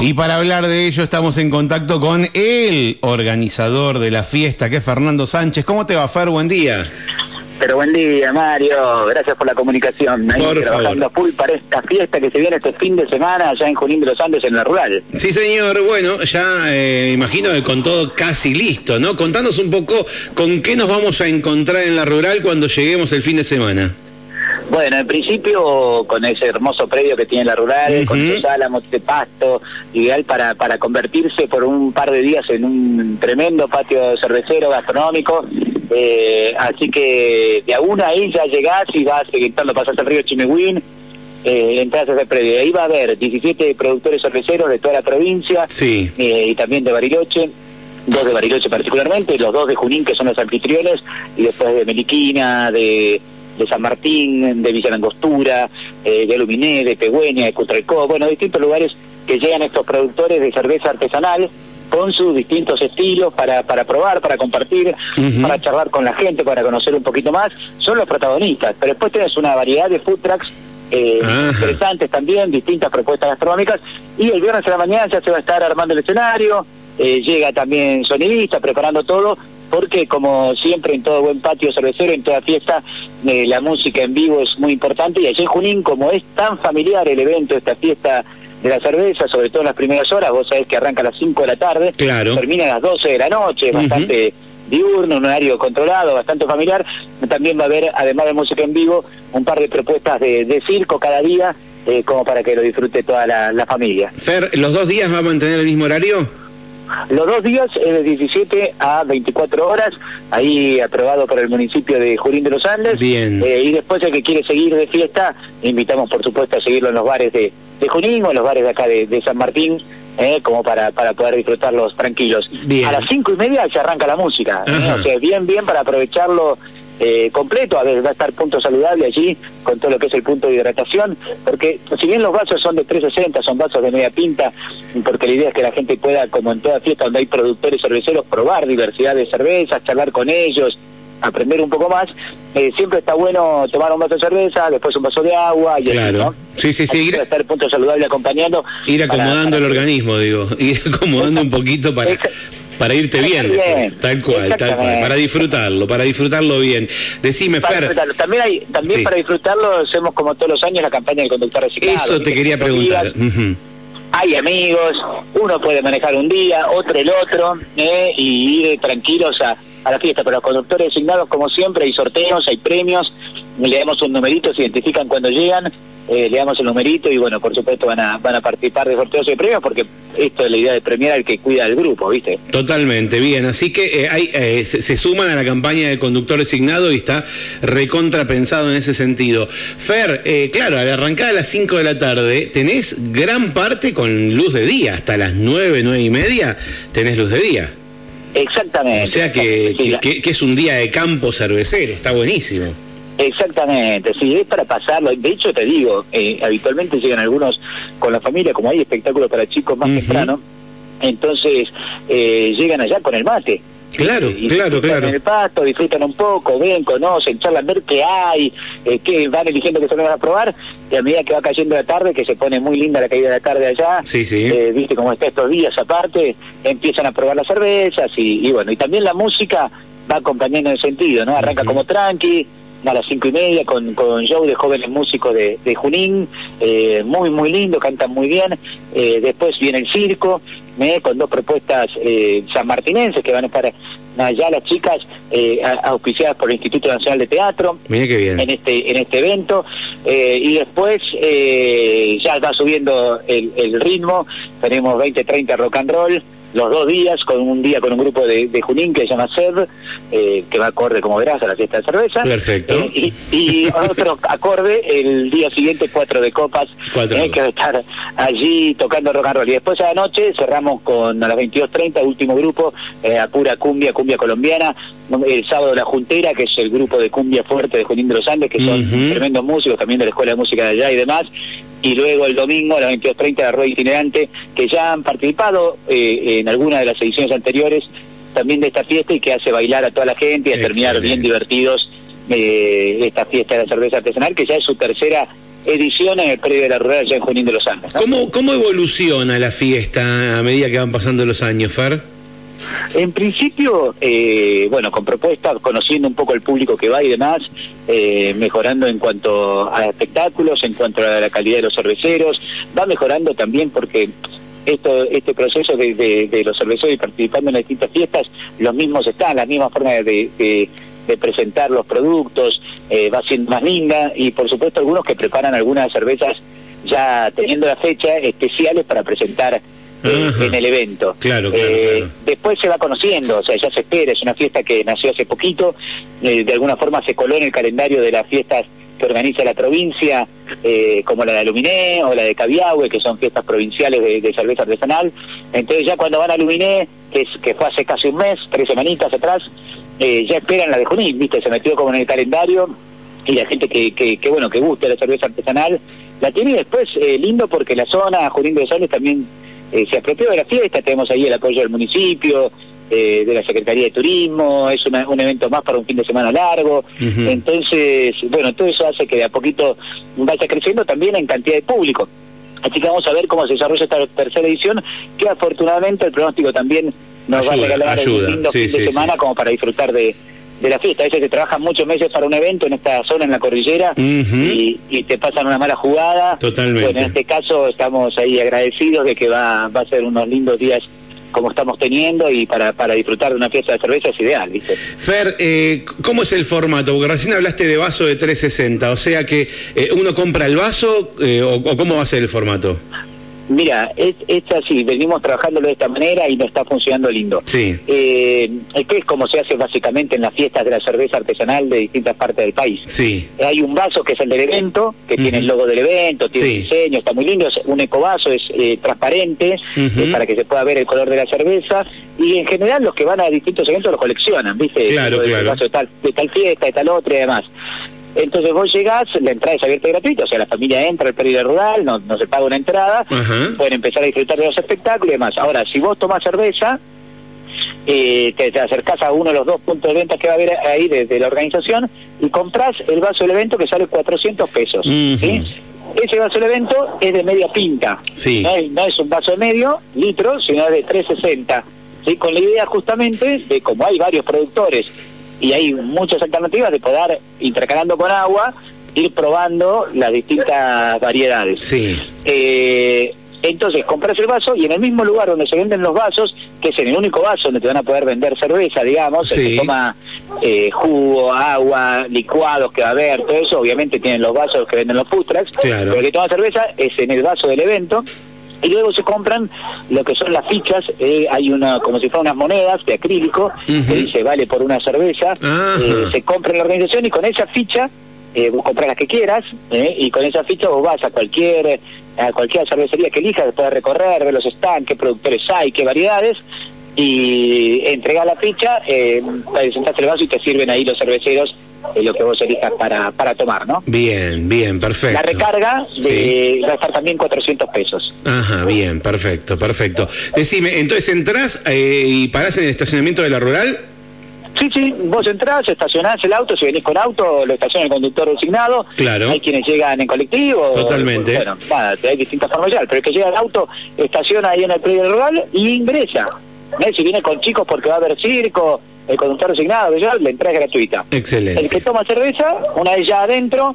Y para hablar de ello estamos en contacto con el organizador de la fiesta, que es Fernando Sánchez. ¿Cómo te va, Fer? Buen día. Pero buen día, Mario. Gracias por la comunicación. Ahí Por trabajando favor. full para esta fiesta que se viene este fin de semana allá en Junín de los Andes, en la rural. Sí, señor. Bueno, ya eh, imagino que con todo casi listo, ¿no? Contanos un poco con qué nos vamos a encontrar en la rural cuando lleguemos el fin de semana. Bueno, en principio con ese hermoso predio que tiene la rural, con Ujú. sus álamos de pasto, ideal para, para convertirse por un par de días en un tremendo patio cervecero gastronómico. Eh, así que de a una ahí ya llegás y vas entrando, pasás el río Chimehuín, eh, entras a ese predio. Ahí va a haber 17 productores cerveceros de toda la provincia Sí. eh, y también de Bariloche, dos de Bariloche particularmente, los dos de Junín que son los anfitriones, y después de Meliquina, de, de San Martín, de Villa Langostura, eh, de Aluminé, de Pegüeña, de Cutralcó, bueno, distintos lugares que llegan estos productores de cerveza artesanal con sus distintos estilos para, para probar, para compartir, para charlar con la gente, para conocer un poquito más, son los protagonistas, pero después tienes una variedad de food trucks eh, Ajá. interesantes también, distintas propuestas gastronómicas, y el viernes a la mañana ya se va a estar armando el escenario, eh, llega también sonidista, preparando todo, porque como siempre en todo buen patio cervecero, en toda fiesta, eh, la música en vivo es muy importante, y allí en Junín, como es tan familiar el evento, esta fiesta de la cerveza, sobre todo en las primeras horas, vos sabés que arranca a las 5 de la tarde, Claro. termina a las 12 de la noche, bastante diurno, un horario controlado, bastante familiar. También va a haber, además de música en vivo, un par de propuestas de, de circo cada día, eh, como para que lo disfrute toda la, la familia. Fer, ¿los dos días va a mantener el mismo horario? Los dos días es de 17 a 24 horas, ahí aprobado por el municipio de Jurín de los Andes. Bien. Eh, y después el que quiere seguir de fiesta, invitamos por supuesto a seguirlo en los bares de, de Junín o en los bares de acá de, de San Martín, eh, como para, para poder disfrutarlos tranquilos. Bien. A las cinco y media se arranca la música, eh, o sea, bien, bien para aprovecharlo eh, completo, a ver, va a estar punto saludable allí, con todo lo que es el punto de hidratación, porque si bien los vasos son de 360, son vasos de media pinta, porque la idea es que la gente pueda, como en toda fiesta donde hay productores cerveceros, probar diversidad de cervezas, charlar con ellos, aprender un poco más, eh, siempre está bueno tomar un vaso de cerveza, después un vaso de agua y así, Claro. ¿no? Sí, sí, sí, ir- estar punto saludable acompañando. Ir acomodando para- el organismo, digo. Ir acomodando un poquito para, para irte bien. Tal cual, tal cual. Para disfrutarlo, para disfrutarlo bien. Decime, para Fer. También, hay, también Sí. para disfrutarlo hacemos como todos los años la campaña del conductor reciclado. Eso te quería preguntar. Hay amigos, uno puede manejar un día, otro el otro, ¿eh? y ir tranquilos a, a la fiesta. Pero los conductores designados, como siempre, hay sorteos, hay premios, le damos un numerito, se identifican cuando llegan, eh, le damos el numerito y bueno, por supuesto van a, van a participar de sorteos y de premios porque esto es la idea de premiar al que cuida del grupo, ¿viste? Totalmente, bien. Así que eh, hay, eh, se, se suman a la campaña del conductor designado y está recontrapensado en ese sentido. Fer, eh, claro, al arrancar a las 5 de la tarde, tenés gran parte con luz de día. Hasta las 9, 9 y media tenés luz de día. Exactamente. O sea que, Sí, que- la- que- que es un día de campo cervecero. Está buenísimo. Exactamente, sí, es para pasarlo. De hecho, te digo, eh, habitualmente llegan algunos con la familia, como hay espectáculos para chicos más temprano, entonces eh, llegan allá con el mate. Claro, Y claro, claro. En el pasto, disfrutan un poco, ven, conocen, charlan, ver qué hay, eh, qué van eligiendo que se lo van a probar, y a medida que va cayendo la tarde, que se pone muy linda la caída de la tarde allá, Sí, sí. eh, viste cómo está estos días aparte, empiezan a probar las cervezas y, y bueno, y también la música va acompañando en el sentido, ¿no? Arranca como tranqui, a las cinco y media con, con show de jóvenes músicos de, de Junín, eh, muy muy lindo, cantan muy bien, eh, después viene el circo, eh, con dos propuestas eh, sanmartinenses que van a estar allá las chicas auspiciadas por el Instituto Nacional de Teatro, Mira qué bien. en este en este evento. Y después eh, ya va subiendo el, el ritmo. Tenemos 20 30 rock and roll los dos días con un día con un grupo de, de Junín que se llama SED eh, que va acorde como verás a la fiesta de cerveza Perfecto. Eh, y, y otro acorde el día siguiente cuatro de copas Cuatro. eh, que va a estar allí tocando rock and roll y después a la noche cerramos con a las 22.30 último grupo eh, a pura cumbia cumbia colombiana el sábado La Juntera, que es el grupo de cumbia fuerte de Junín de los Andes, que son Ujú. tremendos músicos también de la Escuela de Música de allá y demás. Y luego el domingo a las 22.30 la rueda itinerante, que ya han participado eh, en alguna de las ediciones anteriores también de esta fiesta y que hace bailar a toda la gente y a terminar bien divertidos eh, esta fiesta de la cerveza artesanal, que ya es su tercera edición en el predio de la rural allá en Junín de los Andes. ¿Cómo, ¿Cómo evoluciona la fiesta a medida que van pasando los años, Fer? En principio, eh, bueno, con propuestas, conociendo un poco el público que va y demás, eh, mejorando en cuanto a espectáculos, en cuanto a la calidad de los cerveceros, va mejorando también porque esto, este proceso de, los cerveceros y participando en las distintas fiestas, los mismos están, la misma forma de, presentar los productos, eh, va siendo más linda y por supuesto algunos que preparan algunas cervezas ya teniendo la fecha especiales para presentar eh, en el evento. Claro, eh, Después se va conociendo, o sea, ya se espera, es una fiesta que nació hace poquito, eh, de alguna forma se coló en el calendario de las fiestas que organiza la provincia, como la de Aluminé o la de Cabiahue, que son fiestas provinciales de, cerveza artesanal. Entonces ya cuando van a Aluminé, que, es, que fue hace casi un mes, tres semanitas atrás, ya esperan la de Junín, ¿viste? Se metió como en el calendario y la gente que, que, bueno, que gusta la cerveza artesanal, la tiene después lindo porque la zona, Junín de los también eh, se apropió de la fiesta, tenemos ahí el apoyo del municipio, eh, de la Secretaría de Turismo, es un evento más para un fin de semana largo, entonces, bueno, todo eso hace que de a poquito vaya creciendo también en cantidad de público. Así que vamos a ver cómo se desarrolla esta tercera edición, que afortunadamente el pronóstico también nos va a regalar un lindo fin de semana como para disfrutar de, de la fiesta. A veces se trabajan muchos meses para un evento en esta zona, en la cordillera, y, te pasan una mala jugada. Totalmente. Bueno, en este caso estamos ahí agradecidos de que va, va a ser unos lindos días como estamos teniendo y para, para disfrutar de una fiesta de cerveza es ideal, ¿viste? Fer, eh, ¿cómo es el formato? Porque recién hablaste de vaso de 360, o sea que eh, uno compra el vaso eh, o, o, cómo va a ser el formato. Mira, es, es, así, venimos trabajándolo de esta manera y nos está funcionando lindo. Sí. Eh, que es como se hace básicamente en las fiestas de la cerveza artesanal de distintas partes del país. Sí. Hay un vaso que es el del evento, que tiene el logo del evento, tiene diseño, está muy lindo, es un ecovaso, es eh, transparente, eh, para que se pueda ver el color de la cerveza, y en general los que van a distintos eventos lo coleccionan, ¿viste? Claro, claro. El vaso de tal, de tal fiesta, de tal otra y demás. Entonces vos llegás, la entrada es abierta y gratuita, o sea, la familia entra al periodo rural, no, no se paga una entrada, pueden empezar a disfrutar de los espectáculos y demás. Ahora, si vos tomás cerveza, eh, te, acercás a uno de los dos puntos de venta que va a haber ahí de, la organización y compras el vaso del evento que sale 400 pesos. Ese vaso del evento es de media pinta. Sí. No, es, un vaso de medio litro, sino de 360. ¿sí? Con la idea justamente de, como hay varios productores y hay muchas alternativas de poder, intercalando con agua, ir probando las distintas variedades. Sí. Eh, entonces compras el vaso y en el mismo lugar donde se venden los vasos, que es en el único vaso donde te van a poder vender cerveza, digamos, se toma eh, jugo, agua, licuados que va a haber, todo eso, obviamente tienen los vasos que venden los trucks, claro. pero el que toma cerveza es en el vaso del evento y luego se compran lo que son las fichas, eh, hay una como si fueran unas monedas de acrílico, que dice vale por una cerveza, eh, se compra en la organización y con esa ficha eh, vos compras las que quieras y con esa ficha vos vas a cualquier a cualquier cervecería que elijas, de recorrer, ver los stands, qué productores hay, qué variedades y entregas la ficha, eh, presentas el vaso y te sirven ahí los cerveceros lo que vos elijas para, para tomar, ¿no? Bien, bien, perfecto. La recarga de, va a estar también 400 pesos. Ajá, bien, perfecto, perfecto. Decime, entonces entras eh, y parás en el estacionamiento de la rural. Sí, sí, vos entrás, estacionás el auto, si venís con auto, lo estaciona el conductor designado. Claro. Hay quienes llegan en colectivo. Totalmente. Bueno, nada, hay distintas formas ya, pero el que llega el auto, estaciona ahí en el predio rural y ingresa. Si viene con chicos porque va a haber circo, el conductor asignado, ya, la entrada es gratuita. Excelente. El que toma cerveza, una vez ya adentro,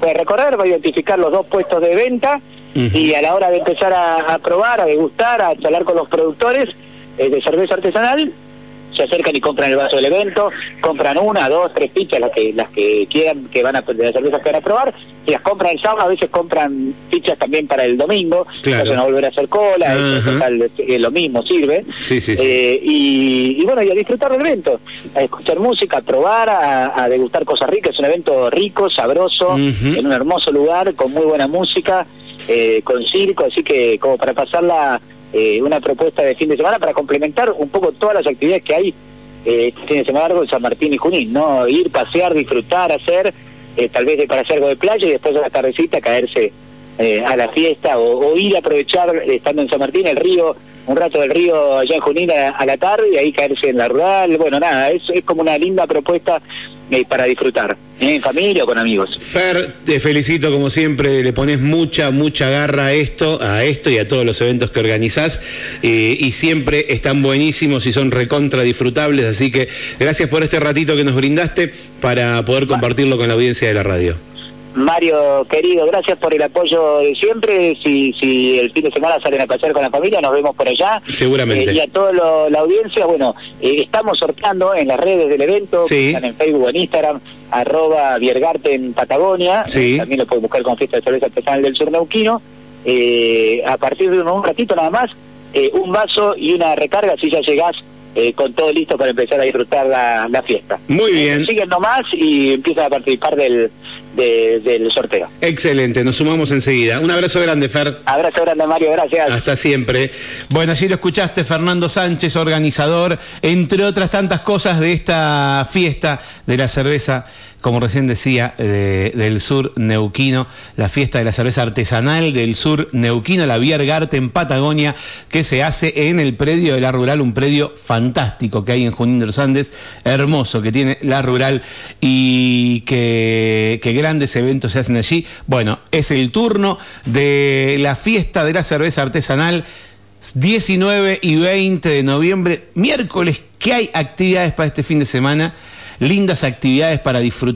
puede recorrer, va a identificar los dos puestos de venta y a la hora de empezar a, probar, a degustar, a charlar con los productores eh, de cerveza artesanal, se acercan y compran el vaso del evento, compran una, dos, tres fichas, las que las que quieran, que van a de las cervezas que van a probar, y las compran el sábado, a veces compran fichas también para el domingo, claro. no volver a hacer cola, es, lo mismo, sirve. Sí, sí, eh, y, bueno, y a disfrutar del evento, a escuchar música, a probar, a, degustar cosas ricas, es un evento rico, sabroso, en un hermoso lugar, con muy buena música, eh, con circo, así que como para pasarla eh, una propuesta de fin de semana para complementar un poco todas las actividades que hay eh, este fin de semana en San Martín y Junín, ¿no? Ir, pasear, disfrutar, hacer, eh, tal vez para hacer algo de playa y después a la tardecita caerse eh, a la fiesta o, ir a aprovechar, estando en San Martín, el río, un rato del río allá en Junín a, la tarde y ahí caerse en la rural. Bueno, nada, es, es como una linda propuesta eh, para disfrutar, ¿eh? en familia o con amigos. Fer, te felicito como siempre, le pones mucha, mucha garra a esto, a esto y a todos los eventos que organizás y siempre están buenísimos y son recontra disfrutables, así que gracias por este ratito que nos brindaste para poder compartirlo con la audiencia de la radio. Mario, querido, gracias por el apoyo de siempre. Si, si el fin de semana salen a pasar con la familia, nos vemos por allá. Seguramente. Eh, y a toda la audiencia, bueno, eh, estamos sorteando en las redes del evento, están en Facebook, en Instagram, arroba Viergarte en Patagonia. Sí. Eh, también lo pueden buscar con Fiesta de Cerveza Artesanal del Sur Neuquino. a partir de un, ratito nada más, un vaso y una recarga si ya llegás con todo listo para empezar a disfrutar la, fiesta. Muy bien. siguen nomás y empiezan a participar del, del sorteo. Excelente, nos sumamos enseguida. Un abrazo grande, Fer. Abrazo grande, Mario, gracias. Hasta siempre. Bueno, allí lo escuchaste, Fernando Sánchez, organizador, entre otras tantas cosas de esta fiesta de la cerveza como recién decía, del sur neuquino, la fiesta de la cerveza artesanal del sur neuquino, la Biergarte en Patagonia, que se hace en el predio de la Rural, un predio fantástico que hay en Junín de los Andes, hermoso que tiene la Rural y que, que grandes eventos se hacen allí. Bueno, es el turno de la fiesta de la cerveza artesanal. 19 y 20 de noviembre, miércoles, ¿qué hay actividades para este fin de semana? lindas actividades para disfrutar.